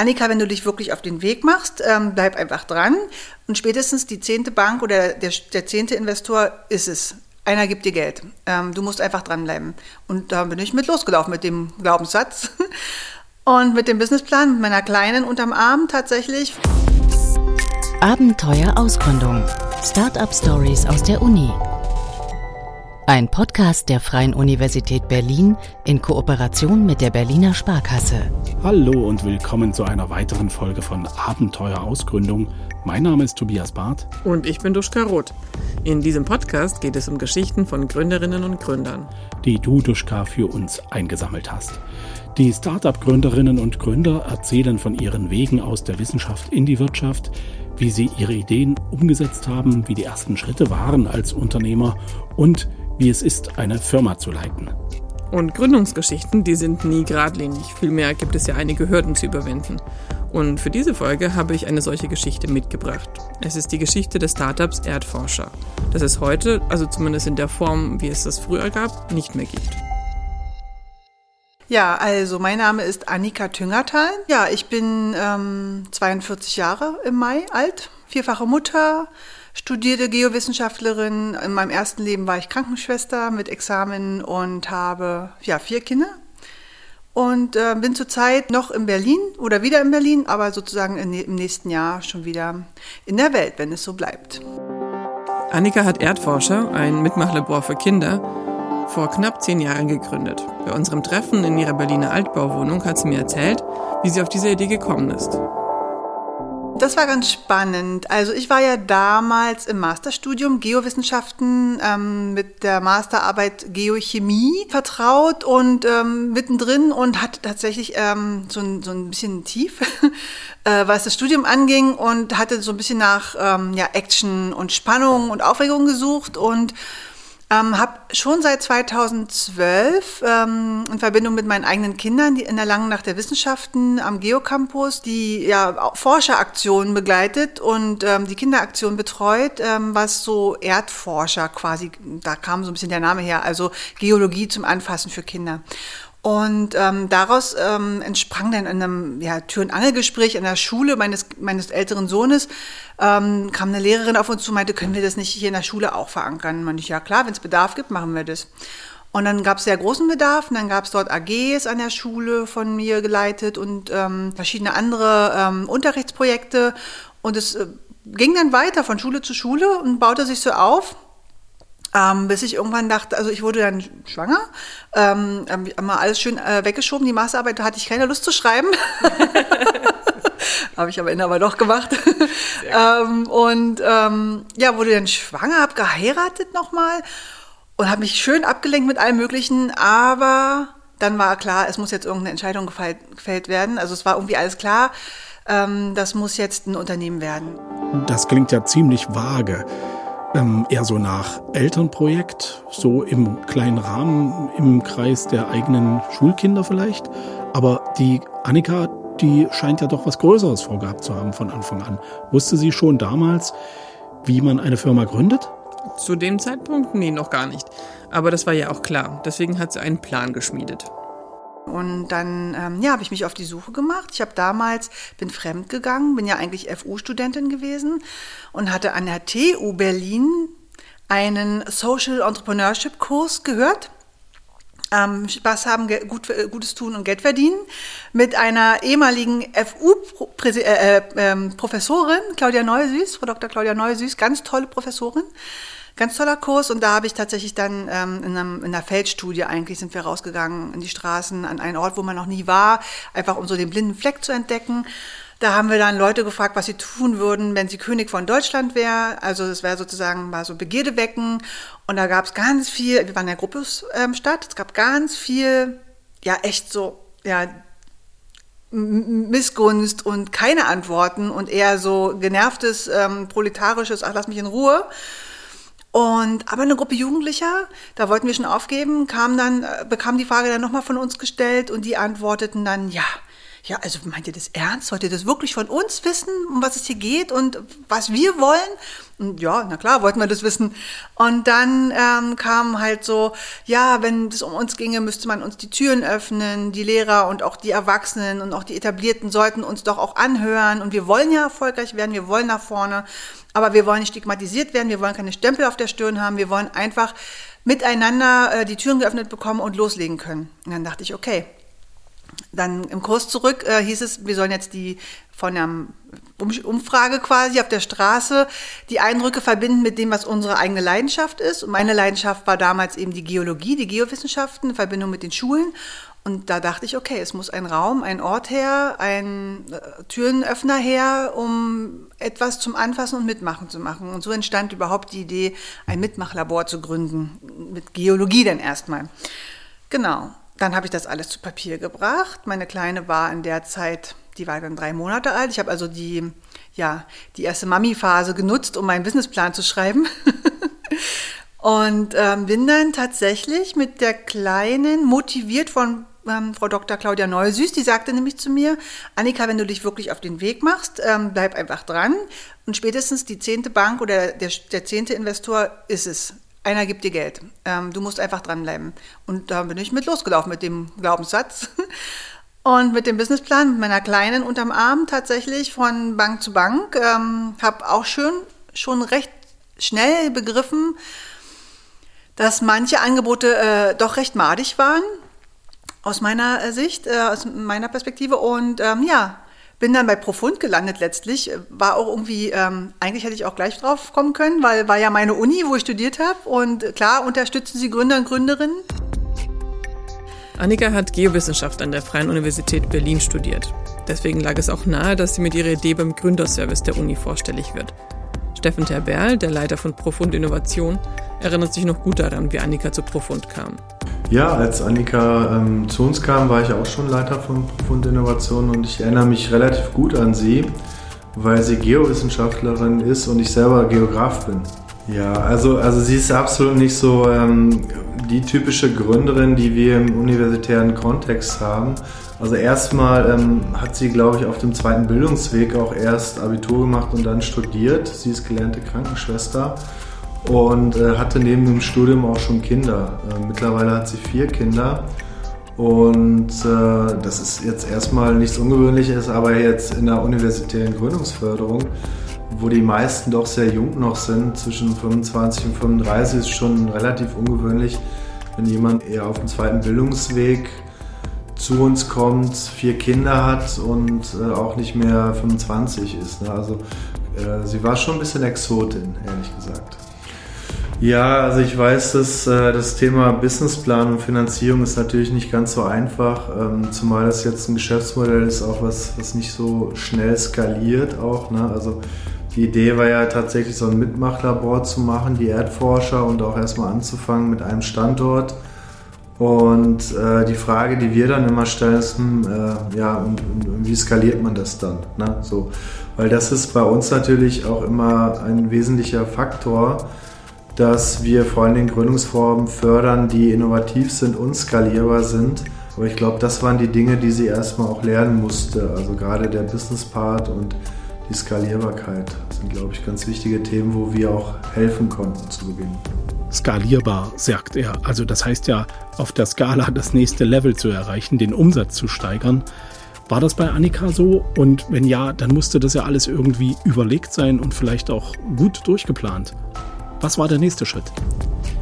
Annika, wenn du dich wirklich auf den Weg machst, ähm, bleib einfach dran. Und spätestens die zehnte Bank oder der, der zehnte Investor ist es. Einer gibt dir Geld. Ähm, du musst einfach dranbleiben. Und da bin ich mit losgelaufen mit dem Glaubenssatz und mit dem Businessplan, mit meiner Kleinen unterm Arm tatsächlich. Abenteuer Ausgründung. Startup Stories aus der Uni. Ein Podcast der Freien Universität Berlin in Kooperation mit der Berliner Sparkasse. Hallo und willkommen zu einer weiteren Folge von Abenteuer Ausgründung. Mein Name ist Tobias Barth. Und ich bin Duschka Roth. In diesem Podcast geht es um Geschichten von Gründerinnen und Gründern, die du, Duschka, für uns eingesammelt hast. Die Startup-Gründerinnen und Gründer erzählen von ihren Wegen aus der Wissenschaft in die Wirtschaft, wie sie ihre Ideen umgesetzt haben, wie die ersten Schritte waren als Unternehmer und wie es ist, eine Firma zu leiten. Und Gründungsgeschichten, die sind nie geradlinig. Vielmehr gibt es ja einige Hürden zu überwinden. Und für diese Folge habe ich eine solche Geschichte mitgebracht. Es ist die Geschichte des Startups Erdforscher, das es heute, also zumindest in der Form, wie es das früher gab, nicht mehr gibt. Ja, also mein Name ist Annika Tüngertal. Ja, ich bin ähm, 42 Jahre im Mai alt, vierfache Mutter, studierte Geowissenschaftlerin. In meinem ersten Leben war ich Krankenschwester mit Examen und habe ja, vier Kinder. Und äh, bin zurzeit noch in Berlin oder wieder in Berlin, aber sozusagen in, im nächsten Jahr schon wieder in der Welt, wenn es so bleibt. Annika hat Erdforscher, ein Mitmachlabor für Kinder, vor knapp zehn Jahren gegründet. Bei unserem Treffen in ihrer Berliner Altbauwohnung hat sie mir erzählt, wie sie auf diese Idee gekommen ist. Das war ganz spannend. Also ich war ja damals im Masterstudium Geowissenschaften ähm, mit der Masterarbeit Geochemie vertraut und ähm, mittendrin und hatte tatsächlich ähm, so, ein, so ein bisschen tief, äh, was das Studium anging und hatte so ein bisschen nach ähm, ja, Action und Spannung und Aufregung gesucht und ähm, habe schon seit 2012 ähm, in Verbindung mit meinen eigenen Kindern die in der Langen Nacht der Wissenschaften am Geocampus die ja, Forscheraktionen begleitet und ähm, die Kinderaktion betreut, ähm, was so Erdforscher quasi, da kam so ein bisschen der Name her, also Geologie zum Anfassen für Kinder. Und ähm, daraus ähm, entsprang dann in einem ja, Tür- und Angelgespräch in der Schule meines, meines älteren Sohnes, ähm, kam eine Lehrerin auf uns zu und meinte, können wir das nicht hier in der Schule auch verankern? Und ich, ja klar, wenn es Bedarf gibt, machen wir das. Und dann gab es sehr großen Bedarf und dann gab es dort AGs an der Schule von mir geleitet und ähm, verschiedene andere ähm, Unterrichtsprojekte. Und es äh, ging dann weiter von Schule zu Schule und baute sich so auf. Ähm, bis ich irgendwann dachte, also ich wurde dann schwanger, ähm, mal alles schön äh, weggeschoben, die Masterarbeit, da hatte ich keine Lust zu schreiben. habe ich am Ende aber doch gemacht. ähm, und ähm, ja, wurde dann schwanger, habe geheiratet nochmal und habe mich schön abgelenkt mit allem Möglichen, aber dann war klar, es muss jetzt irgendeine Entscheidung gefällt, gefällt werden. Also es war irgendwie alles klar, ähm, das muss jetzt ein Unternehmen werden. Das klingt ja ziemlich vage ähm, eher so nach Elternprojekt, so im kleinen Rahmen, im Kreis der eigenen Schulkinder vielleicht. Aber die Annika, die scheint ja doch was Größeres vorgehabt zu haben von Anfang an. Wusste sie schon damals, wie man eine Firma gründet? Zu dem Zeitpunkt? Nee, noch gar nicht. Aber das war ja auch klar. Deswegen hat sie einen Plan geschmiedet. Und dann ähm, ja, habe ich mich auf die Suche gemacht. Ich habe damals, bin fremd gegangen, bin ja eigentlich FU-Studentin gewesen und hatte an der TU Berlin einen Social Entrepreneurship Kurs gehört. Ähm, Spaß haben, gut, äh, Gutes tun und Geld verdienen mit einer ehemaligen FU-Professorin, äh, äh, Claudia Neusüß, Frau Dr. Claudia Neusüß, ganz tolle Professorin. Ganz toller Kurs und da habe ich tatsächlich dann ähm, in, einem, in, einer Feldstudie eigentlich sind wir rausgegangen in die Straßen an einen Ort, wo man noch nie war, einfach um so den blinden Fleck zu entdecken. Da haben wir dann Leute gefragt, was sie tun würden, wenn sie König von Deutschland wäre. Also es wäre sozusagen mal so Begierde wecken. Und da gab es ganz viel, wir waren in der Gruppe ähm, es gab ganz viel, ja echt so, ja, Missgunst und keine Antworten und eher so genervtes, ähm, proletarisches, ach lass mich in Ruhe. Und aber eine Gruppe Jugendlicher, da wollten wir schon aufgeben, kam dann, äh, bekam die Frage dann nochmal von uns gestellt und die antworteten dann, ja, ja, also meint ihr das ernst? Wollt ihr das wirklich von uns wissen, um was es hier geht und was wir wollen? Und ja, na klar, wollten wir das wissen. Und dann ähm, kam halt so, ja, wenn es um uns ginge, müsste man uns die Türen öffnen. Die Lehrer und auch die Erwachsenen und auch die Etablierten sollten uns doch auch anhören. Und wir wollen ja erfolgreich werden, wir wollen nach vorne. Aber wir wollen nicht stigmatisiert werden, wir wollen keine Stempel auf der Stirn haben, wir wollen einfach miteinander äh, die Türen geöffnet bekommen und loslegen können. Und dann dachte ich, okay, dann im Kurs zurück äh, hieß es, wir sollen jetzt die von der Umfrage quasi auf der Straße die Eindrücke verbinden mit dem, was unsere eigene Leidenschaft ist. Und meine Leidenschaft war damals eben die Geologie, die Geowissenschaften in Verbindung mit den Schulen. Und da dachte ich, okay, es muss ein Raum, ein Ort her, ein äh, Türenöffner her, um etwas zum Anfassen und Mitmachen zu machen. Und so entstand überhaupt die Idee, ein Mitmachlabor zu gründen, mit Geologie dann erstmal. Genau. Dann habe ich das alles zu Papier gebracht. Meine Kleine war in der Zeit, die war dann drei Monate alt. Ich habe also die, ja, die erste Mami-Phase genutzt, um meinen Businessplan zu schreiben. Und ähm, bin dann tatsächlich mit der Kleinen, motiviert von ähm, Frau Dr. Claudia Neusüß, die sagte nämlich zu mir, Annika, wenn du dich wirklich auf den Weg machst, ähm, bleib einfach dran. Und spätestens die zehnte Bank oder der, der zehnte Investor ist es einer gibt dir Geld. Ähm, du musst einfach dranbleiben. Und da bin ich mit losgelaufen mit dem Glaubenssatz. Und mit dem Businessplan, mit meiner Kleinen unterm Arm tatsächlich von Bank zu Bank. Ähm, habe auch schön, schon recht schnell begriffen, dass manche Angebote äh, doch recht madig waren, aus meiner äh, Sicht, äh, aus meiner Perspektive. Und ähm, ja, bin dann bei Profund gelandet letztlich. War auch irgendwie, ähm, eigentlich hätte ich auch gleich drauf kommen können, weil war ja meine Uni, wo ich studiert habe. Und klar unterstützen sie Gründer und Gründerinnen. Annika hat Geowissenschaft an der Freien Universität Berlin studiert. Deswegen lag es auch nahe, dass sie mit ihrer Idee beim Gründerservice der Uni vorstellig wird. Steffen Terberl, der Leiter von Profund Innovation, erinnert sich noch gut daran, wie Annika zu Profund kam. Ja, als Annika ähm, zu uns kam, war ich auch schon Leiter von Profund Innovation und ich erinnere mich relativ gut an sie, weil sie Geowissenschaftlerin ist und ich selber Geograf bin. Ja, also, also sie ist absolut nicht so ähm, die typische Gründerin, die wir im universitären Kontext haben. Also erstmal ähm, hat sie, glaube ich, auf dem zweiten Bildungsweg auch erst Abitur gemacht und dann studiert. Sie ist gelernte Krankenschwester und äh, hatte neben dem Studium auch schon Kinder. Äh, mittlerweile hat sie vier Kinder und äh, das ist jetzt erstmal nichts Ungewöhnliches, aber jetzt in der universitären Gründungsförderung, wo die meisten doch sehr jung noch sind, zwischen 25 und 35, ist schon relativ ungewöhnlich, wenn jemand eher auf dem zweiten Bildungsweg zu uns kommt, vier Kinder hat und äh, auch nicht mehr 25 ist. Ne? Also äh, sie war schon ein bisschen Exotin, ehrlich gesagt. Ja, also ich weiß, dass äh, das Thema Businessplan und Finanzierung ist natürlich nicht ganz so einfach, ähm, zumal das jetzt ein Geschäftsmodell ist, auch was, was nicht so schnell skaliert auch. Ne? Also die Idee war ja tatsächlich so ein Mitmachlabor zu machen, die Erdforscher und auch erstmal anzufangen mit einem Standort. Und äh, die Frage, die wir dann immer stellen, ist, hm, äh, ja, und, und, wie skaliert man das dann? Ne? So, weil das ist bei uns natürlich auch immer ein wesentlicher Faktor dass wir vor allem Gründungsformen fördern, die innovativ sind und skalierbar sind. Aber ich glaube, das waren die Dinge, die sie erstmal auch lernen musste. Also gerade der Business Part und die Skalierbarkeit sind, glaube ich, ganz wichtige Themen, wo wir auch helfen konnten zu Beginn. Skalierbar, sagt er. Also das heißt ja, auf der Skala das nächste Level zu erreichen, den Umsatz zu steigern. War das bei Annika so? Und wenn ja, dann musste das ja alles irgendwie überlegt sein und vielleicht auch gut durchgeplant. Was war der nächste Schritt?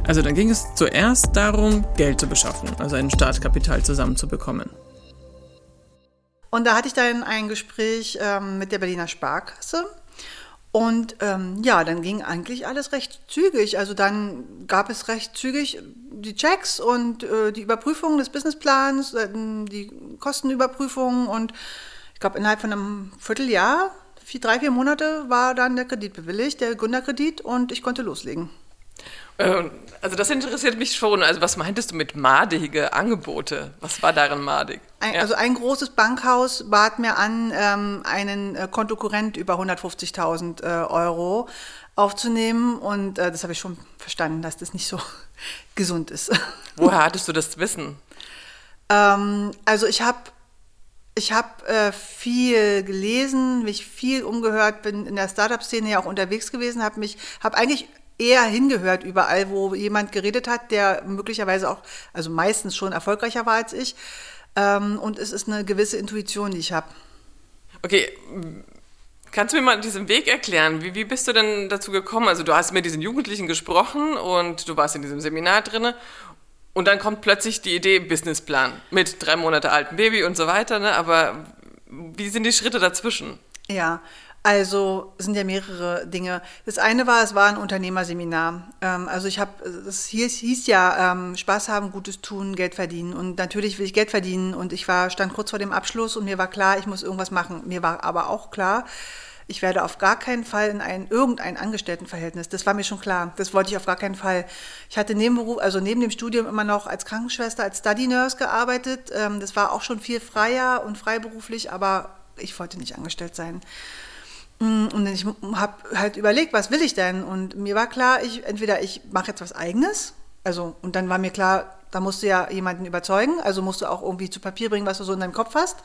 Also dann ging es zuerst darum, Geld zu beschaffen, also ein Startkapital zusammenzubekommen. Und da hatte ich dann ein Gespräch ähm, mit der Berliner Sparkasse. Und ähm, ja, dann ging eigentlich alles recht zügig. Also dann gab es recht zügig die Checks und äh, die Überprüfung des Businessplans, äh, die Kostenüberprüfung. Und ich glaube, innerhalb von einem Vierteljahr vier, drei, vier Monate war dann der Kredit bewilligt, der Gründerkredit, und ich konnte loslegen. Ähm, also das interessiert mich schon. Also was meintest du mit madige Angebote? Was war darin madig? Ein, ja. Also ein großes Bankhaus bat mir an, ähm, einen äh, Kontokurrent über 150.000 äh, Euro aufzunehmen und äh, das habe ich schon verstanden, dass das nicht so gesund ist. Woher hattest du das Wissen? Ähm, also ich habe Ich habe äh, viel gelesen, mich viel umgehört, bin in der Startup-Szene ja auch unterwegs gewesen, habe mich, habe eigentlich eher hingehört überall, wo jemand geredet hat, der möglicherweise auch, also meistens schon erfolgreicher war als ich. Ähm, und es ist eine gewisse Intuition, die ich habe. Okay, kannst du mir mal diesen Weg erklären? Wie, wie bist du denn dazu gekommen? Also du hast mit diesen Jugendlichen gesprochen und du warst in diesem Seminar drin und dann kommt plötzlich die Idee Businessplan mit drei Monate altem Baby und so weiter. Ne? Aber wie sind die Schritte dazwischen? Ja, also sind ja mehrere Dinge. Das eine war, es war ein Unternehmerseminar. Ähm, also ich habe, es hieß, hieß ja ähm, Spaß haben, Gutes tun, Geld verdienen. Und natürlich will ich Geld verdienen. Und ich war stand kurz vor dem Abschluss und mir war klar, ich muss irgendwas machen. Mir war aber auch klar, ich werde auf gar keinen Fall in ein irgendein Angestelltenverhältnis. Das war mir schon klar. Das wollte ich auf gar keinen Fall. Ich hatte neben also neben dem Studium immer noch als Krankenschwester, als Study Nurse gearbeitet. Ähm, das war auch schon viel freier und freiberuflich, aber ich wollte nicht angestellt sein. Mm, und ich habe halt überlegt, was will ich denn? Und mir war klar, ich entweder ich mache jetzt was Eigenes, also und dann war mir klar, da musst du ja jemanden überzeugen, also musst du auch irgendwie zu Papier bringen, was du so in deinem Kopf hast,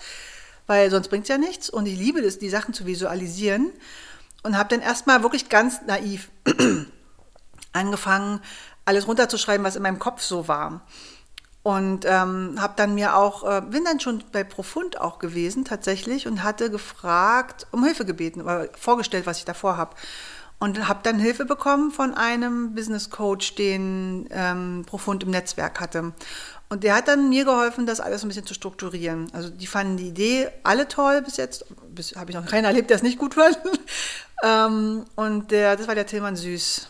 weil sonst bringt es ja nichts. Und ich liebe es, die Sachen zu visualisieren und habe dann erstmal wirklich ganz naiv angefangen, alles runterzuschreiben, was in meinem Kopf so war. Und ähm, habe dann mir auch, äh, bin dann schon bei Profund auch gewesen tatsächlich und hatte gefragt, um Hilfe gebeten oder vorgestellt, was ich davor habe. Und habe dann Hilfe bekommen von einem Business Coach, den ähm, Profund im Netzwerk hatte. Und der hat dann mir geholfen, das alles ein bisschen zu strukturieren. Also die fanden die Idee alle toll bis jetzt. Bis habe ich noch keinen erlebt, der es nicht gut fand. ähm, und der, das war der Tillmann Süß.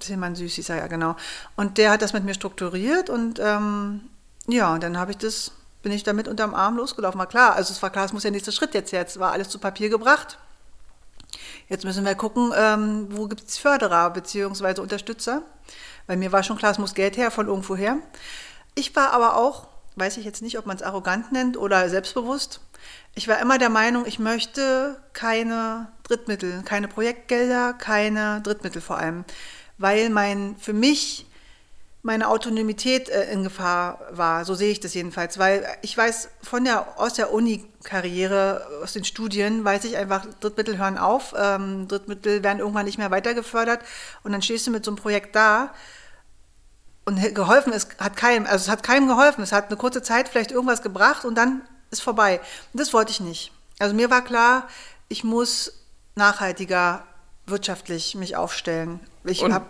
Tillmann Süß hieß er ja, genau. Und der hat das mit mir strukturiert und ähm, ja, dann habe ich das, bin ich damit unterm Arm losgelaufen. War klar, also es war klar, es muss der nächste Schritt jetzt jetzt, war alles zu Papier gebracht. Jetzt müssen wir gucken, ähm, wo gibt es Förderer bzw. Unterstützer. Weil mir war schon klar, es muss Geld her von irgendwo her. Ich war aber auch, weiß ich jetzt nicht, ob man es arrogant nennt oder selbstbewusst, ich war immer der Meinung, ich möchte keine Drittmittel, keine Projektgelder, keine Drittmittel vor allem weil mein, für mich meine Autonomität äh, in Gefahr war. So sehe ich das jedenfalls, weil ich weiß von der, aus der Uni-Karriere, aus den Studien, weiß ich einfach, Drittmittel hören auf, ähm, Drittmittel werden irgendwann nicht mehr weitergefördert und dann stehst du mit so einem Projekt da und geholfen ist, hat keinem, also es hat keinem geholfen. Es hat eine kurze Zeit vielleicht irgendwas gebracht und dann ist vorbei. Und das wollte ich nicht. Also mir war klar, ich muss nachhaltiger wirtschaftlich mich aufstellen. Ich habe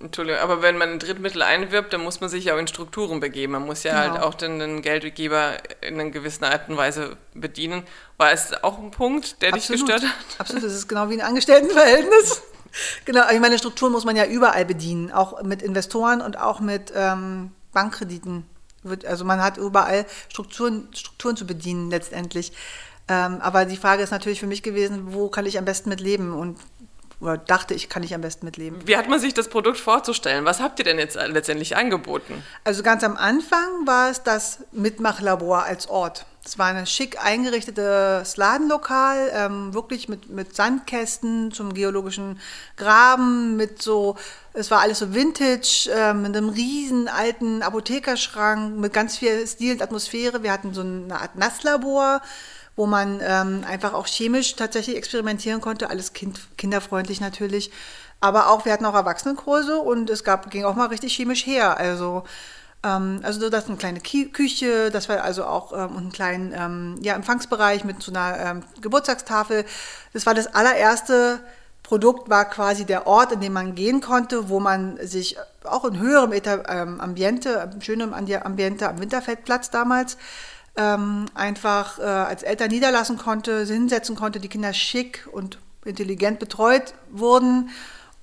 Entschuldigung, aber wenn man ein Drittmittel einwirbt, dann muss man sich ja auch in Strukturen begeben. Man muss ja halt genau. halt auch den, den, Geldgeber in einer gewissen Art und Weise bedienen. War es auch ein Punkt, der Absolut. dich gestört hat? Absolut, das ist genau wie ein Angestelltenverhältnis. genau, ich meine, Strukturen muss man ja überall bedienen, auch mit Investoren und auch mit ähm, Bankkrediten. Also man hat überall Strukturen, Strukturen zu bedienen letztendlich. Ähm, aber die Frage ist natürlich für mich gewesen, wo kann ich am besten mit leben? Und oder dachte ich, kann ich am besten mitleben. Wie hat man sich das Produkt vorzustellen? Was habt ihr denn jetzt letztendlich angeboten? Also ganz am Anfang war es das Mitmachlabor als Ort. Es war ein schick eingerichtetes Ladenlokal, ähm, wirklich mit, mit Sandkästen zum geologischen Graben, mit so, es war alles so Vintage, ähm, mit einem riesen alten Apothekerschrank, mit ganz viel Stil und Atmosphäre. Wir hatten so eine Art Nasslabor wo man ähm, einfach auch chemisch tatsächlich experimentieren konnte, alles kind, kinderfreundlich natürlich. Aber auch, wir hatten auch Erwachsenenkurse und es gab, ging auch mal richtig chemisch her. Also, also das ist eine kleine Küche, das war also auch ähm, einen kleinen ähm, ja, Empfangsbereich mit so einer ähm, Geburtstagstafel. Das war das allererste Produkt, war quasi der Ort, in dem man gehen konnte, wo man sich auch in höherem ähm, Ambiente, schönem Ambiente am Winterfeldplatz damals, ähm, einfach äh, als Eltern niederlassen konnte, hinsetzen konnte, die Kinder schick und intelligent betreut wurden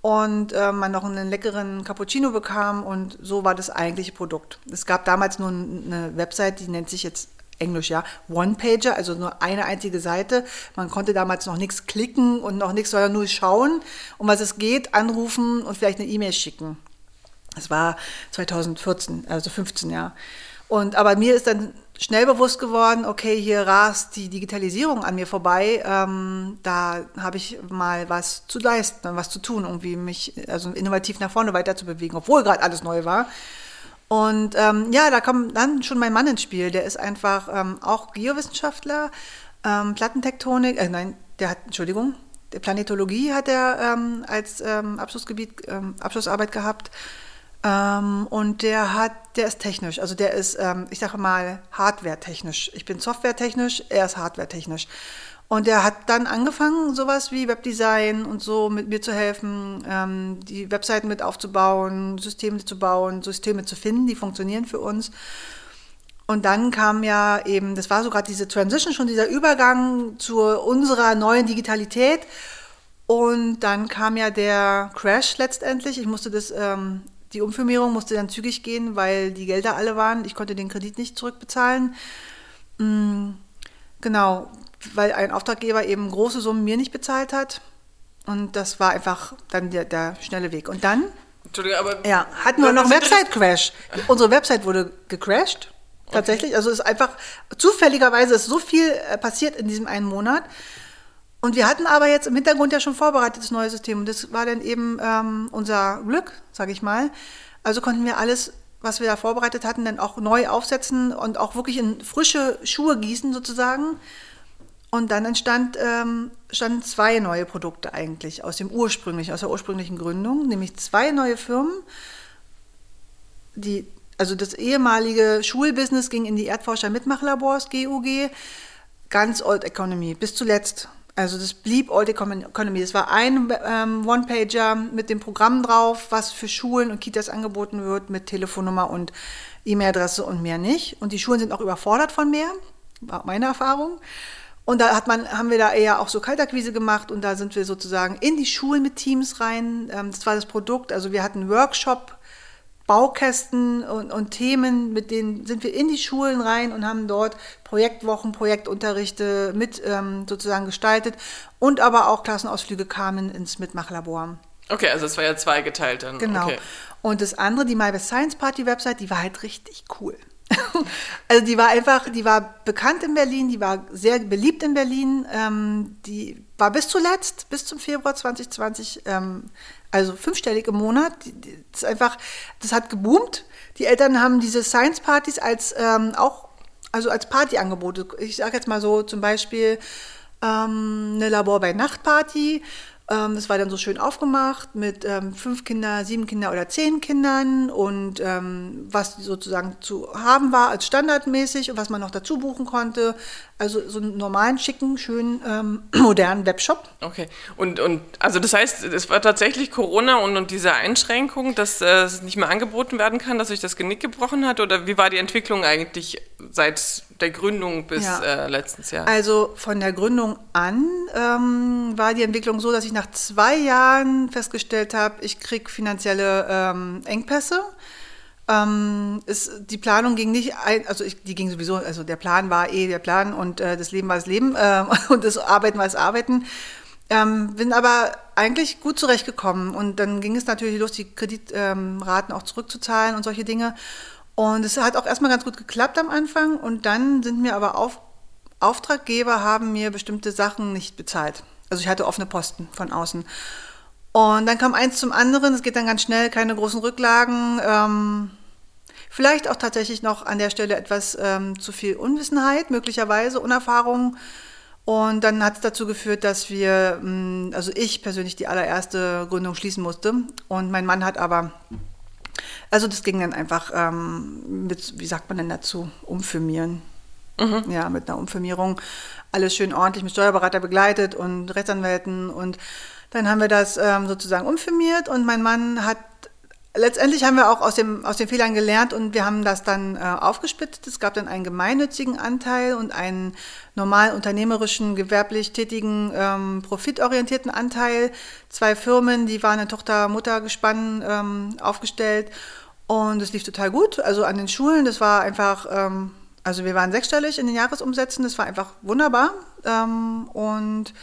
und äh, man noch einen leckeren Cappuccino bekam und so war das eigentliche Produkt. Es gab damals nur eine Website, die nennt sich jetzt Englisch, ja, One-Pager, also nur eine einzige Seite. Man konnte damals noch nichts klicken und noch nichts, sondern nur schauen, um was es geht, anrufen und vielleicht eine E-Mail schicken. Das war 2014, also 15 Jahre. Und aber mir ist dann schnell bewusst geworden, okay, hier rast die Digitalisierung an mir vorbei. Ähm, da habe ich mal was zu leisten, was zu tun, irgendwie mich also innovativ nach vorne weiter zu bewegen, obwohl gerade alles neu war. Und ähm, ja, da kommt dann schon mein Mann ins Spiel. Der ist einfach ähm, auch Geowissenschaftler, ähm, Plattentektonik, äh, nein, der hat, Entschuldigung, der Planetologie hat er ähm, als ähm, Abschlussgebiet, Abschlussarbeit gehabt. Ähm, und der hat, der ist technisch, also der ist, ähm, ich sage mal, hardware-technisch. Ich bin software-technisch, er ist hardware-technisch. Und er hat dann angefangen, sowas wie Webdesign und so mit mir zu helfen, ähm, die Webseiten mit aufzubauen, Systeme zu bauen, Systeme zu finden, die funktionieren für uns. Und dann kam ja eben, das war so gerade diese Transition, schon dieser Übergang zu unserer neuen Digitalität. Und dann kam ja der Crash letztendlich. Ich musste das, ähm, die Umfirmierung musste dann zügig gehen, weil die Gelder alle waren. Ich konnte den Kredit nicht zurückbezahlen. Mhm, genau, weil ein Auftraggeber eben große Summen mir nicht bezahlt hat. Und das war einfach dann der, der schnelle Weg. Und dann ja, hatten wir noch einen Website-Crash. Unsere Website wurde gecrashed. Tatsächlich. Also es ist einfach zufälligerweise ist so viel äh, passiert in diesem einen Monat. Und wir hatten aber jetzt im Hintergrund ja schon vorbereitetes neue System. Und das war dann eben ähm, unser Glück, sage ich mal. Also konnten wir alles, was wir da vorbereitet hatten, dann auch neu aufsetzen und auch wirklich in frische Schuhe gießen sozusagen. Und dann entstand, ähm, standen zwei neue Produkte eigentlich aus dem ursprünglichen, aus der ursprünglichen Gründung, nämlich zwei neue Firmen, die, also das ehemalige Schulbusiness ging in die Erdforscher Mitmachlabors, GUG, ganz Old Economy, bis zuletzt. Also das blieb Old Economy. Es war ein ähm, One-Pager mit dem Programm drauf, was für Schulen und Kitas angeboten wird, mit Telefonnummer und E-Mail-Adresse und mehr nicht. Und die Schulen sind auch überfordert von mehr, war meine Erfahrung. Und da hat man, haben wir da eher auch so Kaltakquise gemacht und da sind wir sozusagen in die Schulen mit Teams rein. Ähm, das war das Produkt. Also wir hatten Workshop, Baukästen und, und Themen, mit denen sind wir in die Schulen rein und haben dort Projektwochen, Projektunterrichte mit ähm, sozusagen gestaltet und aber auch Klassenausflüge kamen ins Mitmachlabor. Okay, also es war ja zweigeteilt dann. Genau. Okay. Und das andere, die My Best Science Party Website, die war halt richtig cool. also die war einfach, die war bekannt in Berlin, die war sehr beliebt in Berlin, ähm, die war bis zuletzt, bis zum Februar 2020, ähm, also fünfstellig im Monat. Das einfach, das hat geboomt. Die Eltern haben diese Science Partys als ähm, auch, also als Partyangebote. Ich sage jetzt mal so zum Beispiel ähm, eine Labor bei Nachtparty. Ähm, das war dann so schön aufgemacht mit ähm, fünf Kinder, sieben Kinder oder zehn Kindern und ähm, was sozusagen zu haben war als standardmäßig und was man noch dazu buchen konnte. Also so einen normalen, schicken, schönen, ähm, modernen Webshop. Okay. Und, und also das heißt, es war tatsächlich Corona und, und diese Einschränkung, dass äh, es nicht mehr angeboten werden kann, dass sich das Genick gebrochen hat? Oder wie war die Entwicklung eigentlich seit der Gründung bis Ja. äh, letztes Jahr? Also von der Gründung an ähm, war die Entwicklung so, dass ich nach zwei Jahren festgestellt habe, ich kriege finanzielle ähm, Engpässe. Ähm, es, die Planung ging nicht, ein, also ich, die ging sowieso, also der Plan war eh der Plan und äh, das Leben war das Leben äh, und das Arbeiten war das Arbeiten. Ähm, bin aber eigentlich gut zurechtgekommen und dann ging es natürlich los, die Kreditraten ähm, auch zurückzuzahlen und solche Dinge. Und es hat auch erstmal ganz gut geklappt am Anfang und dann sind mir aber auf, Auftraggeber haben mir bestimmte Sachen nicht bezahlt. Also ich hatte offene Posten von außen. Und dann kam eins zum anderen, es geht dann ganz schnell, keine großen Rücklagen. Ähm, vielleicht auch tatsächlich noch an der Stelle etwas ähm, zu viel Unwissenheit, möglicherweise Unerfahrung. Und dann hat es dazu geführt, dass wir, mh, also ich persönlich die allererste Gründung schließen musste. Und mein Mann hat aber, also das ging dann einfach ähm, mit, wie sagt man denn dazu, umfirmieren. Ja, mit einer Umfirmierung. Alles schön ordentlich mit Steuerberater begleitet und Rechtsanwälten. Und dann haben wir das ähm, sozusagen umfirmiert und mein Mann hat, letztendlich haben wir auch aus, dem, aus den Fehlern gelernt und wir haben das dann äh, aufgespitzt. Es gab dann einen gemeinnützigen Anteil und einen normal unternehmerischen, gewerblich tätigen, ähm, profitorientierten Anteil. Zwei Firmen, die waren ein Tochter-Mutter-Gespann ähm, aufgestellt. Und es lief total gut. Also an den Schulen, das war einfach, ähm, also wir waren sechsstellig in den Jahresumsätzen, das war einfach wunderbar. Ähm, und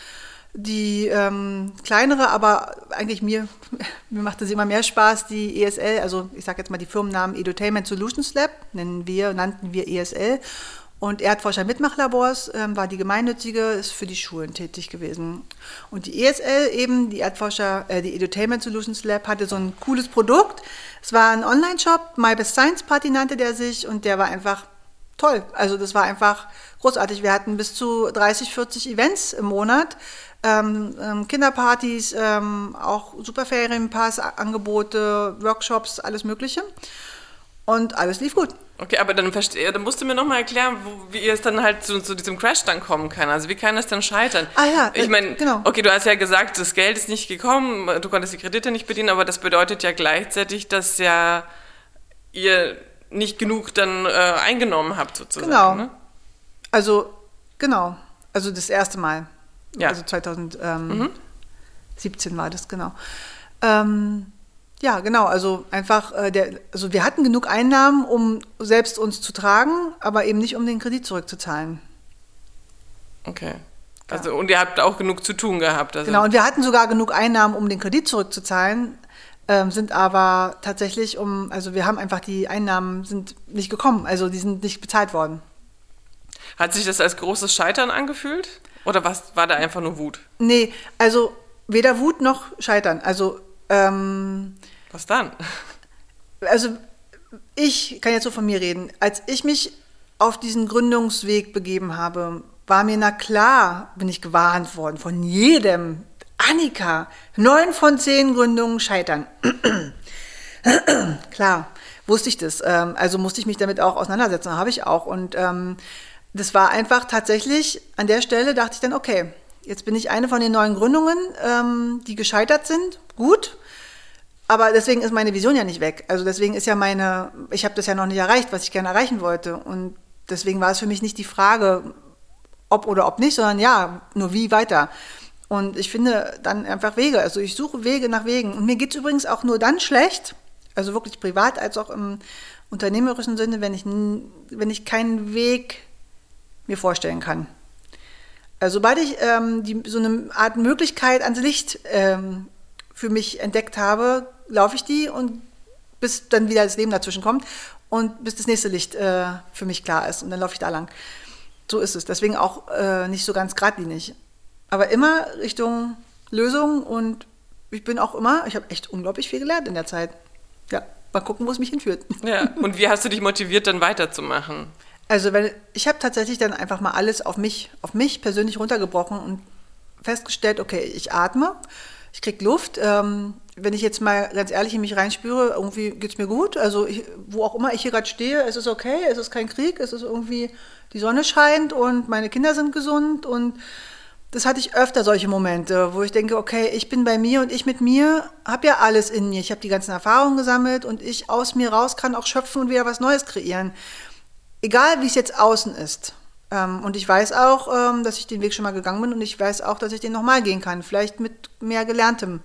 die ähm, kleinere, aber eigentlich mir, mir machte sie immer mehr Spaß, die ESL, also ich sage jetzt mal die Firmennamen Edutainment Solutions Lab, nennen wir, nannten wir ESL. Und Erdforscher Mitmachlabors ähm, war die gemeinnützige, ist für die Schulen tätig gewesen. Und die ESL eben, die Erdforscher, äh, die Edutainment Solutions Lab, hatte so ein cooles Produkt. Es war ein Online-Shop, My Best Science Party nannte der sich und der war einfach toll. Also das war einfach großartig. Wir hatten bis zu 30, 40 Events im Monat. Ähm, ähm, Kinderpartys, ähm, auch Superferienpass-Angebote, Workshops, alles Mögliche. Und alles lief gut. Okay, aber dann, verstehe, dann musst du mir nochmal erklären, wo, wie es dann halt zu, zu, diesem Crash dann kommen kann. Also wie kann das dann scheitern? Ah ja, ich meine, äh, genau. okay, du hast ja gesagt, das Geld ist nicht gekommen, du konntest die Kredite nicht bedienen, aber das bedeutet ja gleichzeitig, dass ja ihr nicht genug dann äh, eingenommen habt sozusagen. Genau. Ne? Also, genau. Also das erste Mal. Ja. Also 2017 war das, genau. Ähm, ja, genau. Also einfach, äh, der, also wir hatten genug Einnahmen, um selbst uns zu tragen, aber eben nicht, um den Kredit zurückzuzahlen. Okay. Also, und ihr habt auch genug zu tun gehabt. Also, Genau, und wir hatten sogar genug Einnahmen, um den Kredit zurückzuzahlen, ähm, sind aber tatsächlich um, also wir haben einfach die Einnahmen sind nicht gekommen, also die sind nicht bezahlt worden. Hat sich das als großes Scheitern angefühlt? Oder was war da einfach nur Wut? Nee, also weder Wut noch Scheitern. Also, ähm, Was dann? also ich kann jetzt so von mir reden. Als ich mich auf diesen Gründungsweg begeben habe, war mir na klar, bin ich gewarnt worden von jedem. Annika, neun von zehn Gründungen scheitern. klar, wusste ich das. Ähm, also musste ich mich damit auch auseinandersetzen. Habe ich auch. Und ähm, das war einfach tatsächlich, an der Stelle dachte ich dann, okay, jetzt bin ich eine von den neuen Gründungen, ähm, die gescheitert sind. Gut. Aber deswegen ist meine Vision ja nicht weg. Also deswegen ist ja meine, ich habe das ja noch nicht erreicht, was ich gerne erreichen wollte. Und deswegen war es für mich nicht die Frage, ob oder ob nicht, sondern ja, nur wie weiter. Und ich finde dann einfach Wege. Also ich suche Wege nach Wegen. Und mir geht es übrigens auch nur dann schlecht, also wirklich privat als auch im unternehmerischen Sinne, wenn ich, wenn ich keinen Weg mir vorstellen kann. Also sobald ich ähm, die, so eine Art Möglichkeit ans Licht ähm, für mich entdeckt habe, laufe ich die und bis dann wieder das Leben dazwischen kommt und bis das nächste Licht äh, für mich klar ist und dann laufe ich da lang. So ist es. Deswegen auch äh, nicht so ganz geradlinig. Aber immer Richtung Lösung und ich bin auch immer, ich habe echt unglaublich viel gelernt in der Zeit. Ja, mal gucken, wo es mich hinführt. Ja. Und wie hast du dich motiviert, dann weiterzumachen? Also wenn, ich habe tatsächlich dann einfach mal alles auf mich, auf mich persönlich runtergebrochen und festgestellt, okay, ich atme, ich krieg Luft. Ähm, wenn ich jetzt mal ganz ehrlich in mich reinspüre, irgendwie geht's mir gut. Also ich, wo auch immer ich hier gerade stehe, es ist okay, es ist kein Krieg, es ist irgendwie, die Sonne scheint und meine Kinder sind gesund und das hatte ich öfter solche Momente, wo ich denke, okay, ich bin bei mir und ich mit mir habe ja alles in mir. Ich habe die ganzen Erfahrungen gesammelt und ich aus mir raus kann auch schöpfen und wieder was Neues kreieren. Egal, wie es jetzt außen ist. Ähm, und ich weiß auch, ähm, dass ich den Weg schon mal gegangen bin und ich weiß auch, dass ich den nochmal gehen kann. Vielleicht mit mehr Gelerntem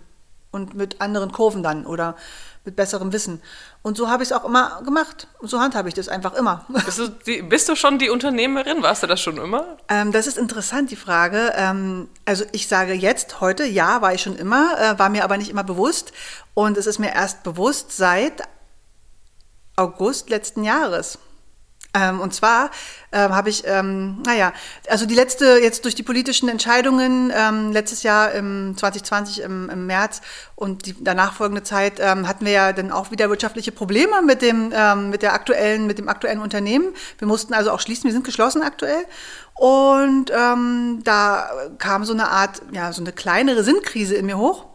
und mit anderen Kurven dann oder mit besserem Wissen. Und so habe ich es auch immer gemacht. Und so handhabe ich das einfach immer. Bist du, die, bist du schon die Unternehmerin? Warst du das schon immer? Ähm, das ist interessant, die Frage. Ähm, also ich sage jetzt, heute, ja, war ich schon immer, äh, war mir aber nicht immer bewusst. Und es ist mir erst bewusst seit August letzten Jahres. Ähm, und zwar ähm, habe ich, ähm, naja, also die letzte, jetzt durch die politischen Entscheidungen, ähm, letztes Jahr im 2020 im, im März und die danach folgende Zeit ähm, hatten wir ja dann auch wieder wirtschaftliche Probleme mit dem, ähm, mit der aktuellen, mit dem aktuellen Unternehmen. Wir mussten also auch schließen, wir sind geschlossen aktuell. Und ähm, da kam so eine Art, ja, so eine kleinere Sinnkrise in mir hoch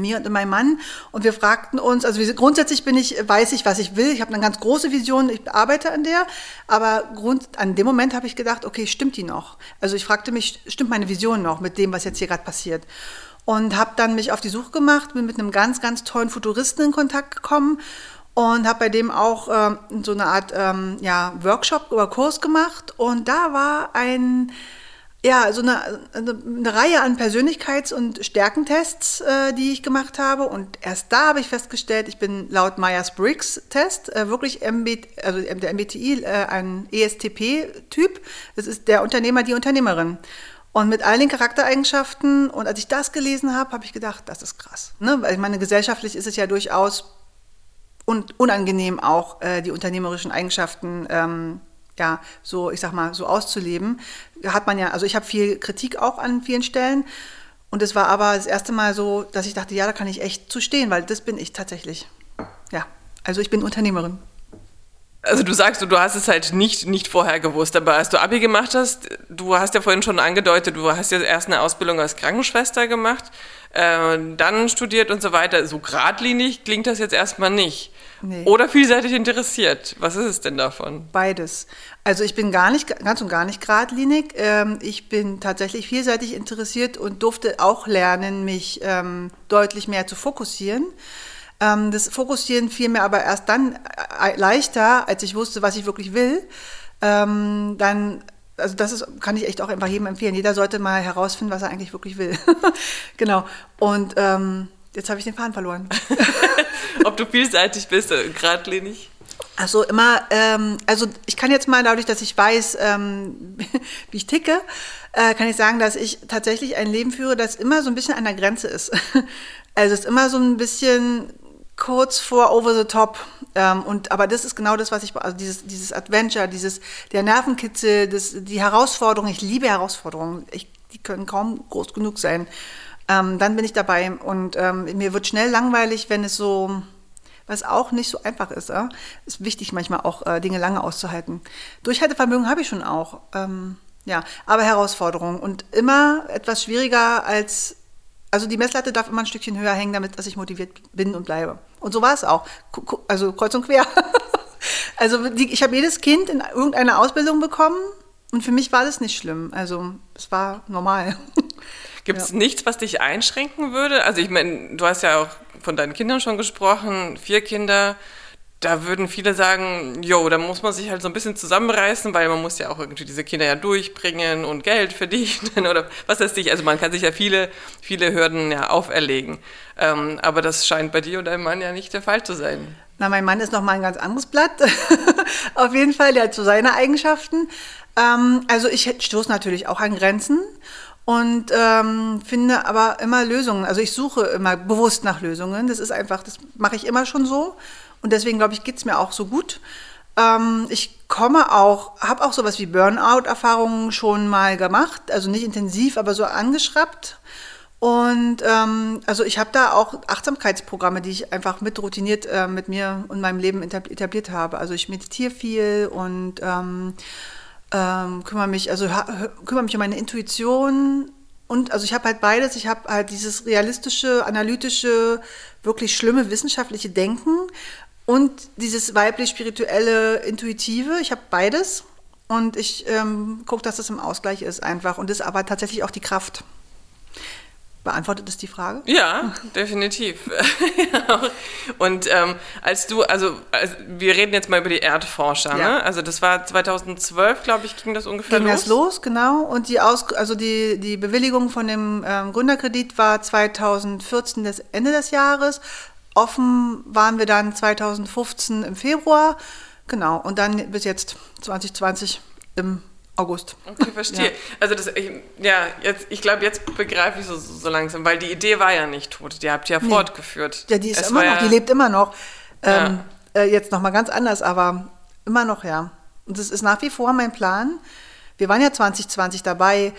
mir und in meinem Mann. Und wir fragten uns, also grundsätzlich bin ich, weiß ich, was ich will, ich habe eine ganz große Vision, ich arbeite an der, aber Grund, an dem Moment habe ich gedacht, okay, stimmt die noch? Also ich fragte mich, stimmt meine Vision noch mit dem, was jetzt hier gerade passiert? Und habe dann mich auf die Suche gemacht, bin mit einem ganz, ganz tollen Futuristen in Kontakt gekommen und habe bei dem auch ähm, so eine Art ähm, ja, Workshop oder Kurs gemacht. Und da war ein ja, so eine, eine, eine Reihe an Persönlichkeits- und Stärkentests, äh, die ich gemacht habe. Und erst da habe ich festgestellt, ich bin laut Myers-Briggs-Test äh, wirklich MB, also der MBTI äh, ein ESTP-Typ. Das ist der Unternehmer, die Unternehmerin. Und mit all den Charaktereigenschaften. Und als ich das gelesen habe, habe ich gedacht, das ist krass. Ne? Weil ich meine, gesellschaftlich ist es ja durchaus un unangenehm auch, äh, die unternehmerischen Eigenschaften ähm, ja, so, ich sag mal, so auszuleben. Hat man ja, also ich habe viel Kritik auch an vielen Stellen. Und es war aber das erste Mal so, dass ich dachte, ja, da kann ich echt zu stehen, weil das bin ich tatsächlich. Ja, also ich bin Unternehmerin. Also du sagst, du hast es halt nicht, nicht vorher gewusst, aber als du Abi gemacht hast, du hast ja vorhin schon angedeutet, du hast ja erst eine Ausbildung als Krankenschwester gemacht, äh, dann studiert und so weiter. So geradlinig klingt das jetzt erstmal nicht. Nee. Oder vielseitig interessiert. Was ist es denn davon? Beides. Also ich bin gar nicht, ganz und gar nicht geradlinig. Ähm, ich bin tatsächlich vielseitig interessiert und durfte auch lernen, mich ähm, deutlich mehr zu fokussieren. Ähm, das Fokussieren fiel mir aber erst dann äh, leichter, als ich wusste, was ich wirklich will. Dann, also das ist, kann ich echt auch einfach jedem empfehlen. Jeder sollte mal herausfinden, was er eigentlich wirklich will. genau. Und ähm, jetzt habe ich den Faden verloren. Ob du vielseitig bist, äh, geradlinig? Also immer, ähm, also ich kann jetzt mal dadurch, dass ich weiß, ähm, wie ich ticke, äh, kann ich sagen, dass ich tatsächlich ein Leben führe, das immer so ein bisschen an der Grenze ist. Also es ist immer so ein bisschen kurz vor Over the Top. Ähm, und, aber das ist genau das, was ich, also dieses, dieses Adventure, dieses, der Nervenkitzel, das, die Herausforderung, ich liebe Herausforderungen, ich, die können kaum groß genug sein. Ähm, dann bin ich dabei und ähm, mir wird schnell langweilig, wenn es so, was auch nicht so einfach ist. Äh? Ist wichtig manchmal auch, äh, Dinge lange auszuhalten. Durchhaltevermögen habe ich schon auch. Ähm, ja, aber Herausforderungen und immer etwas schwieriger als also die Messlatte darf immer ein Stückchen höher hängen, damit dass ich motiviert bin und bleibe. Und so war es auch. Also kreuz und quer. also die, ich habe jedes Kind in irgendeine Ausbildung bekommen und für mich war das nicht schlimm. Also es war normal. Gibt es ja. nichts, was dich einschränken würde? Also ich meine, du hast ja auch von deinen Kindern schon gesprochen, vier Kinder da würden viele sagen, jo, da muss man sich halt so ein bisschen zusammenreißen, weil man muss ja auch irgendwie diese Kinder ja durchbringen und Geld verdienen oder was weiß ich. Also man kann sich ja viele, viele Hürden ja auferlegen. Ähm, aber das scheint bei dir und deinem Mann ja nicht der Fall zu sein. Na, mein Mann ist noch mal ein ganz anderes Blatt. Auf jeden Fall, der hat so seine Eigenschaften. Ähm, also ich stoße natürlich auch an Grenzen und ähm, finde aber immer Lösungen. Also ich suche immer bewusst nach Lösungen. Das ist einfach, das mache ich immer schon so. Und deswegen, glaube ich, geht es mir auch so gut. Ähm, ich komme auch, habe auch sowas wie Burnout-Erfahrungen schon mal gemacht. Also nicht intensiv, aber so angeschraubt. Und ähm, also ich habe da auch Achtsamkeitsprogramme, die ich einfach mit routiniert äh, mit mir und meinem Leben etabliert habe. Also ich meditiere viel und ähm, ähm, kümmere mich, also kümmere mich um meine Intuition. Und also ich habe halt beides. Ich habe halt dieses realistische, analytische, wirklich schlimme wissenschaftliche Denken und dieses weiblich-spirituelle, intuitive, ich habe beides. Und ich ähm, gucke, dass das im Ausgleich ist einfach. Und ist aber tatsächlich auch die Kraft. Beantwortet das die Frage? Ja, definitiv. und ähm, als du, also, also, wir reden jetzt mal über die Erdforscher, ja. ne? Also das war 2012, glaube ich, ging das ungefähr ging los. Ging das los, genau. Und die, Aus also die, die Bewilligung von dem ähm, Gründerkredit war 2014, das Ende des Jahres. Offen waren wir dann 2015 im Februar, genau, und dann bis jetzt 2020 im August. Okay, verstehe. Ja. Also das, ich, ja, jetzt, ich glaube, jetzt begreife ich so, so langsam, weil die Idee war ja nicht tot, die habt ihr ja nee. fortgeführt. Ja, die ist es immer noch, ja, die lebt immer noch. Ähm, ja. äh, jetzt nochmal ganz anders, aber immer noch, ja. Und das ist nach wie vor mein Plan. Wir waren ja 2020 dabei,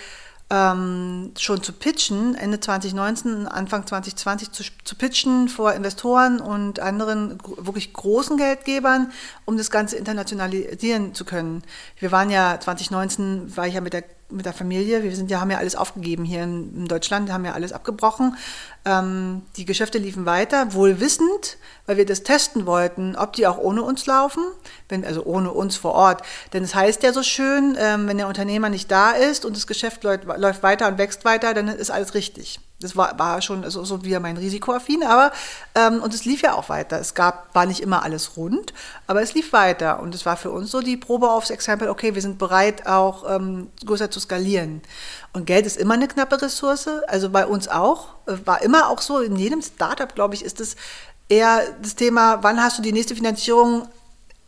ähm, schon zu pitchen, Ende 2019, Anfang 2020 zu, zu pitchen vor Investoren und anderen wirklich großen Geldgebern, um das Ganze internationalisieren zu können. Wir waren ja 2019, war ich ja mit der mit der Familie. Wir sind ja, haben ja alles aufgegeben hier in, Deutschland, haben ja alles abgebrochen. Ähm, die Geschäfte liefen weiter, wohl wissend, weil wir das testen wollten, ob die auch ohne uns laufen, wenn, also ohne uns vor Ort. Denn es heißt ja so schön, ähm, wenn der Unternehmer nicht da ist und das Geschäft läuft, läuft weiter und wächst weiter, dann ist alles richtig. Das war, war schon so, so wieder mein Risikoaffin, aber ähm, und es lief ja auch weiter. Es gab, war nicht immer alles rund, aber es lief weiter und es war für uns so die Probe aufs Exempel, okay, wir sind bereit, auch ähm, größer zu skalieren. Und Geld ist immer eine knappe Ressource, also bei uns auch, äh, war immer auch so, in jedem Startup, glaube ich, ist es eher das Thema, wann hast du die nächste Finanzierung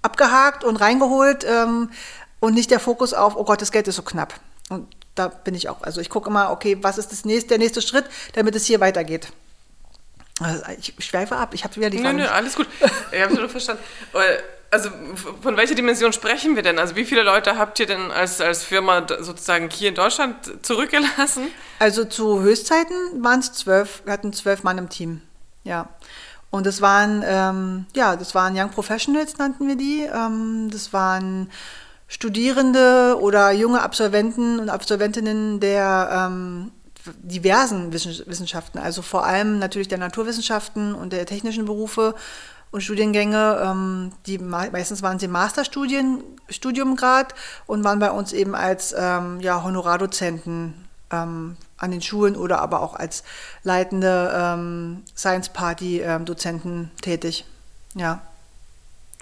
abgehakt und reingeholt ähm, und nicht der Fokus auf, oh Gott, das Geld ist so knapp. Und da bin ich auch. Also ich gucke immer, okay, was ist das nächste, der nächste Schritt, damit es hier weitergeht. Also ich schweife ab, ich habe wieder die Frage. Nö, nö, alles gut. Ich habe es nur verstanden. Also von welcher Dimension sprechen wir denn? Also wie viele Leute habt ihr denn als, als Firma sozusagen hier in Deutschland zurückgelassen? Also zu Höchstzeiten waren es zwölf, wir hatten zwölf Mann im Team. Ja. Und das waren, ähm, ja, das waren Young Professionals, nannten wir die. Ähm, das waren Studierende oder junge Absolventen und Absolventinnen der ähm, diversen Wissenschaften, also vor allem natürlich der Naturwissenschaften und der technischen Berufe und Studiengänge. Ähm, die meistens waren sie Masterstudien, Studiumgrad und waren bei uns eben als ähm, ja, Honorardozenten ähm, an den Schulen oder aber auch als leitende ähm, Science Party ähm, Dozenten tätig. Ja.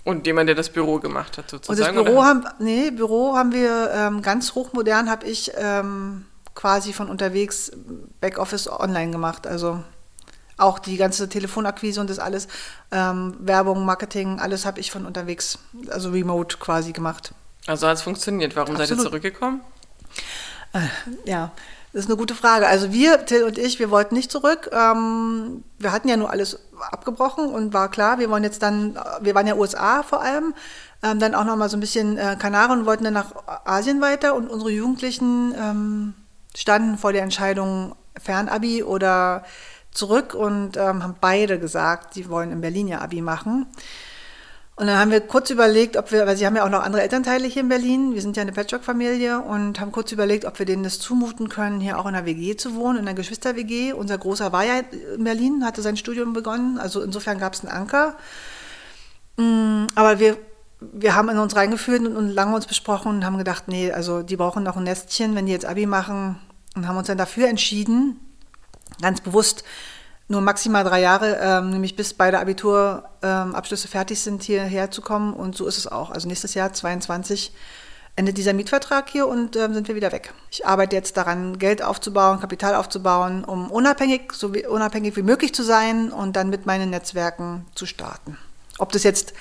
Und jemand, der das Büro gemacht hat, sozusagen? Und das Büro haben, nee, Büro haben wir ähm, ganz hochmodern, habe ich ähm, quasi von unterwegs Backoffice online gemacht. Also auch die ganze Telefonakquise und das alles, ähm, Werbung, Marketing, alles habe ich von unterwegs, also remote quasi gemacht. Also hat es funktioniert. Warum Absolut. seid ihr zurückgekommen? Äh, ja, das ist eine gute Frage. Also wir, Till und ich, wir wollten nicht zurück. Ähm, wir hatten ja nur alles abgebrochen und war klar, wir wollen jetzt dann, wir waren ja USA vor allem, ähm, dann auch noch mal so ein bisschen äh, Kanaren und wollten dann nach Asien weiter und unsere Jugendlichen ähm, standen vor der Entscheidung Fernabi oder zurück und haben beide gesagt, sie wollen in Berlin ja Abi machen. Und dann haben wir kurz überlegt, ob wir, weil sie haben ja auch noch andere Elternteile hier in Berlin, wir sind ja eine Patchwork-Familie und haben kurz überlegt, ob wir denen das zumuten können, hier auch in einer WG zu wohnen, in einer Geschwister-WG. Unser Großer war ja in Berlin, hatte sein Studium begonnen, also insofern gab es einen Anker. Mm, aber wir, wir haben in uns reingeführt und, und lange uns besprochen und haben gedacht, nee, also die brauchen noch ein Nestchen, wenn die jetzt Abi machen und haben uns dann dafür entschieden, ganz bewusst nur maximal drei Jahre, ähm, nämlich bis beide Abiturabschlüsse ähm, fertig sind, hierher zu kommen. Und so ist es auch. Also nächstes Jahr, 22, endet dieser Mietvertrag hier und ähm, sind wir wieder weg. Ich arbeite jetzt daran, Geld aufzubauen, Kapital aufzubauen, um unabhängig, so wie, unabhängig wie möglich zu sein und dann mit meinen Netzwerken zu starten. Ob das jetzt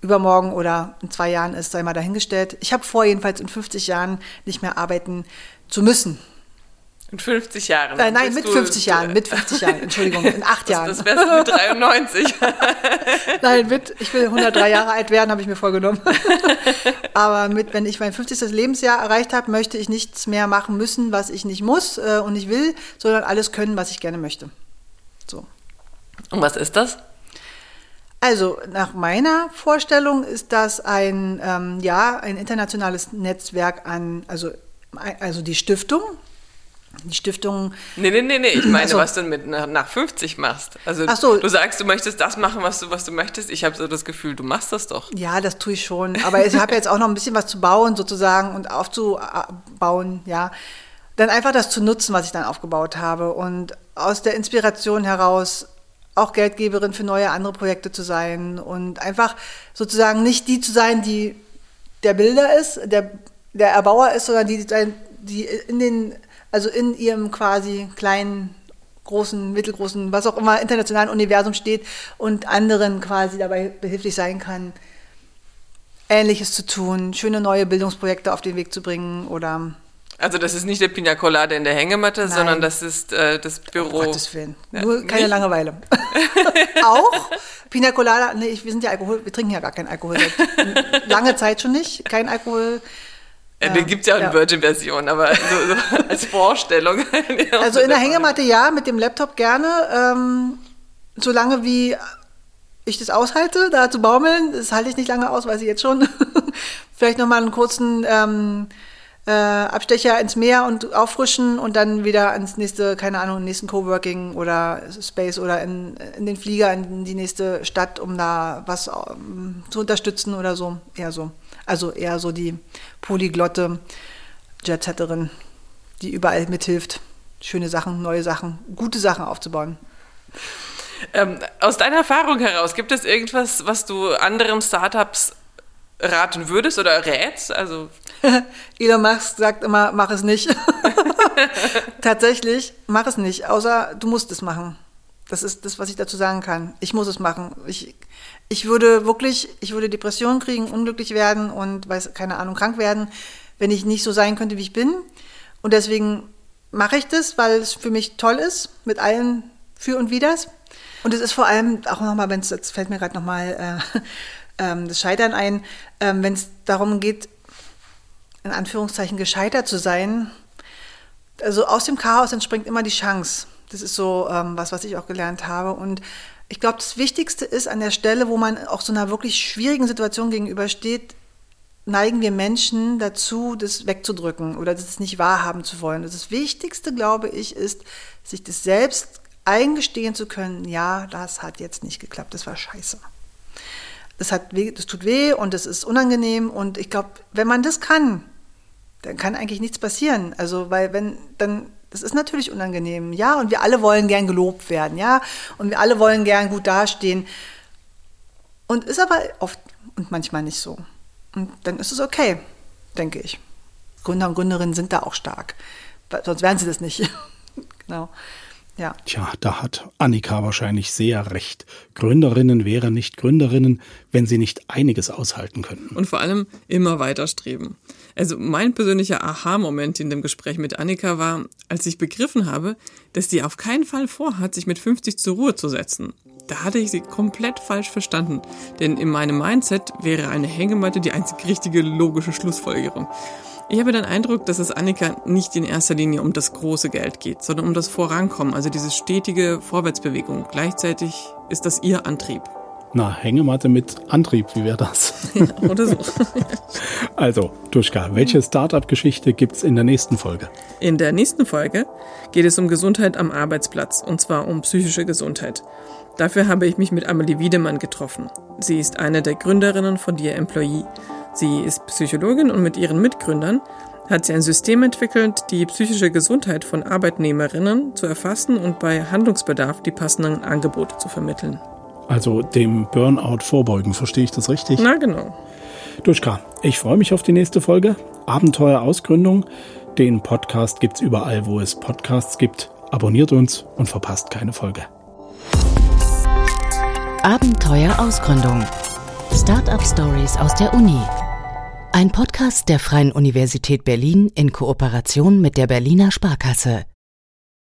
übermorgen oder in zwei Jahren ist, sei mal dahingestellt. Ich habe vor, jedenfalls in 50 Jahren nicht mehr arbeiten zu müssen. In 50 Jahren? Äh, nein, mit 50 Jahren, mit 50 Jahren, Entschuldigung, in acht Jahren. Das, wärst du mit 93. nein, mit, ich will 103 Jahre alt werden, habe ich mir vorgenommen. Aber mit, wenn ich mein 50. Lebensjahr erreicht habe, möchte ich nichts mehr machen müssen, was ich nicht muss äh, und nicht will, sondern alles können, was ich gerne möchte. So. Und was ist das? Also nach meiner Vorstellung ist das ein, ähm, ja, ein internationales Netzwerk an, also, also die Stiftung, die Stiftung. Nee, nee, nee, nee. Ich meine, also, was du mit nach 50 machst. Also so. du sagst, du möchtest das machen, was du, was du möchtest. Ich habe so das Gefühl, du machst das doch. Ja, das tue ich schon. Aber ich habe jetzt auch noch ein bisschen was zu bauen sozusagen und aufzubauen, ja. Dann einfach das zu nutzen, was ich dann aufgebaut habe. Und aus der Inspiration heraus auch Geldgeberin für neue andere Projekte zu sein und einfach sozusagen nicht die zu sein, die der Bilder ist, der, der Erbauer ist, sondern die, die in den also in ihrem quasi kleinen, großen, mittelgroßen, was auch immer, internationalen Universum steht und anderen quasi dabei behilflich sein kann, Ähnliches zu tun, schöne neue Bildungsprojekte auf den Weg zu bringen oder also das ist nicht der Pina Colada in der Hängematte, Nein. sondern das ist äh, das Büro. Um Gottes Willen. Ja, Nur keine nicht? Langeweile. auch Pina Colada, nee, wir sind ja Alkohol, wir trinken ja gar keinen Alkohol. Lange Zeit schon nicht, kein Alkohol. Ja, den gibt es ja auch in ja. Virgin-Version, aber so, so als Vorstellung. also in der Hängematte ja, mit dem Laptop gerne. Ähm, solange wie ich das aushalte, da zu baumeln, das halte ich nicht lange aus, weiß ich jetzt schon. Vielleicht nochmal einen kurzen ähm, äh, Abstecher ins Meer und auffrischen und dann wieder ins nächste, keine Ahnung, nächsten Coworking oder Space oder in, in den Flieger in die nächste Stadt, um da was um, zu unterstützen oder so. Eher so. Also eher so die polyglotte Jetsetterin, die überall mithilft, schöne Sachen, neue Sachen, gute Sachen aufzubauen. Ähm, aus deiner Erfahrung heraus, gibt es irgendwas, was du anderen Startups raten würdest oder rätst? Also Elon Musk sagt immer, mach es nicht. Tatsächlich, mach es nicht, außer du musst es machen. Das ist das, was ich dazu sagen kann. Ich muss es machen. Ich, ich würde wirklich, ich würde Depressionen kriegen, unglücklich werden und, weiß, keine Ahnung, krank werden, wenn ich nicht so sein könnte, wie ich bin. Und deswegen mache ich das, weil es für mich toll ist, mit allen Für und Widers. Und es ist vor allem auch nochmal, wenn es, jetzt fällt mir gerade nochmal, äh, ähm, das Scheitern ein, ähm, wenn es darum geht, in Anführungszeichen gescheitert zu sein. Also aus dem Chaos entspringt immer die Chance. Das ist so ähm, was, was ich auch gelernt habe. Und ich glaube, das Wichtigste ist an der Stelle, wo man auch so einer wirklich schwierigen Situation gegenübersteht, neigen wir Menschen dazu, das wegzudrücken oder das nicht wahrhaben zu wollen. Das Wichtigste, glaube ich, ist, sich das selbst eingestehen zu können, ja, das hat jetzt nicht geklappt, das war scheiße. Das, hat weh, das tut weh und das ist unangenehm und ich glaube, wenn man das kann, dann kann eigentlich nichts passieren. Also, weil wenn, dann, das ist natürlich unangenehm, ja, und wir alle wollen gern gelobt werden, ja, und wir alle wollen gern gut dastehen. Und ist aber oft und manchmal nicht so. Und dann ist es okay, denke ich. Gründer und Gründerinnen sind da auch stark. Sonst wären sie das nicht. genau. Ja. Tja, da hat Annika wahrscheinlich sehr recht. Gründerinnen wären nicht Gründerinnen, wenn sie nicht einiges aushalten könnten. Und vor allem immer weiter streben. Also mein persönlicher Aha-Moment in dem Gespräch mit Annika war, als ich begriffen habe, dass sie auf keinen Fall vorhat, sich mit 50 zur Ruhe zu setzen. Da hatte ich sie komplett falsch verstanden. Denn in meinem Mindset wäre eine Hängematte die einzig richtige logische Schlussfolgerung. Ich habe den Eindruck, dass es Annika nicht in erster Linie um das große Geld geht, sondern um das Vorankommen, also diese stetige Vorwärtsbewegung. Gleichzeitig ist das ihr Antrieb. Na, Hängematte mit Antrieb, wie wäre das? Ja, oder so. also, Duschka, welche Startup-Geschichte gibt's in der nächsten Folge? In der nächsten Folge geht es um Gesundheit am Arbeitsplatz, und zwar um psychische Gesundheit. Dafür habe ich mich mit Amelie Wiedemann getroffen. Sie ist eine der Gründerinnen von Dear Employee. Sie ist Psychologin und mit ihren Mitgründern hat sie ein System entwickelt, die psychische Gesundheit von Arbeitnehmerinnen zu erfassen und bei Handlungsbedarf die passenden Angebote zu vermitteln. Also dem Burnout vorbeugen, verstehe ich das richtig? Na genau. Duschka, ich freue mich auf die nächste Folge. Abenteuer Ausgründung. Den Podcast gibt's überall, wo es Podcasts gibt. Abonniert uns und verpasst keine Folge. Abenteuer Ausgründung. Startup Stories aus der Uni. Ein Podcast der Freien Universität Berlin in Kooperation mit der Berliner Sparkasse.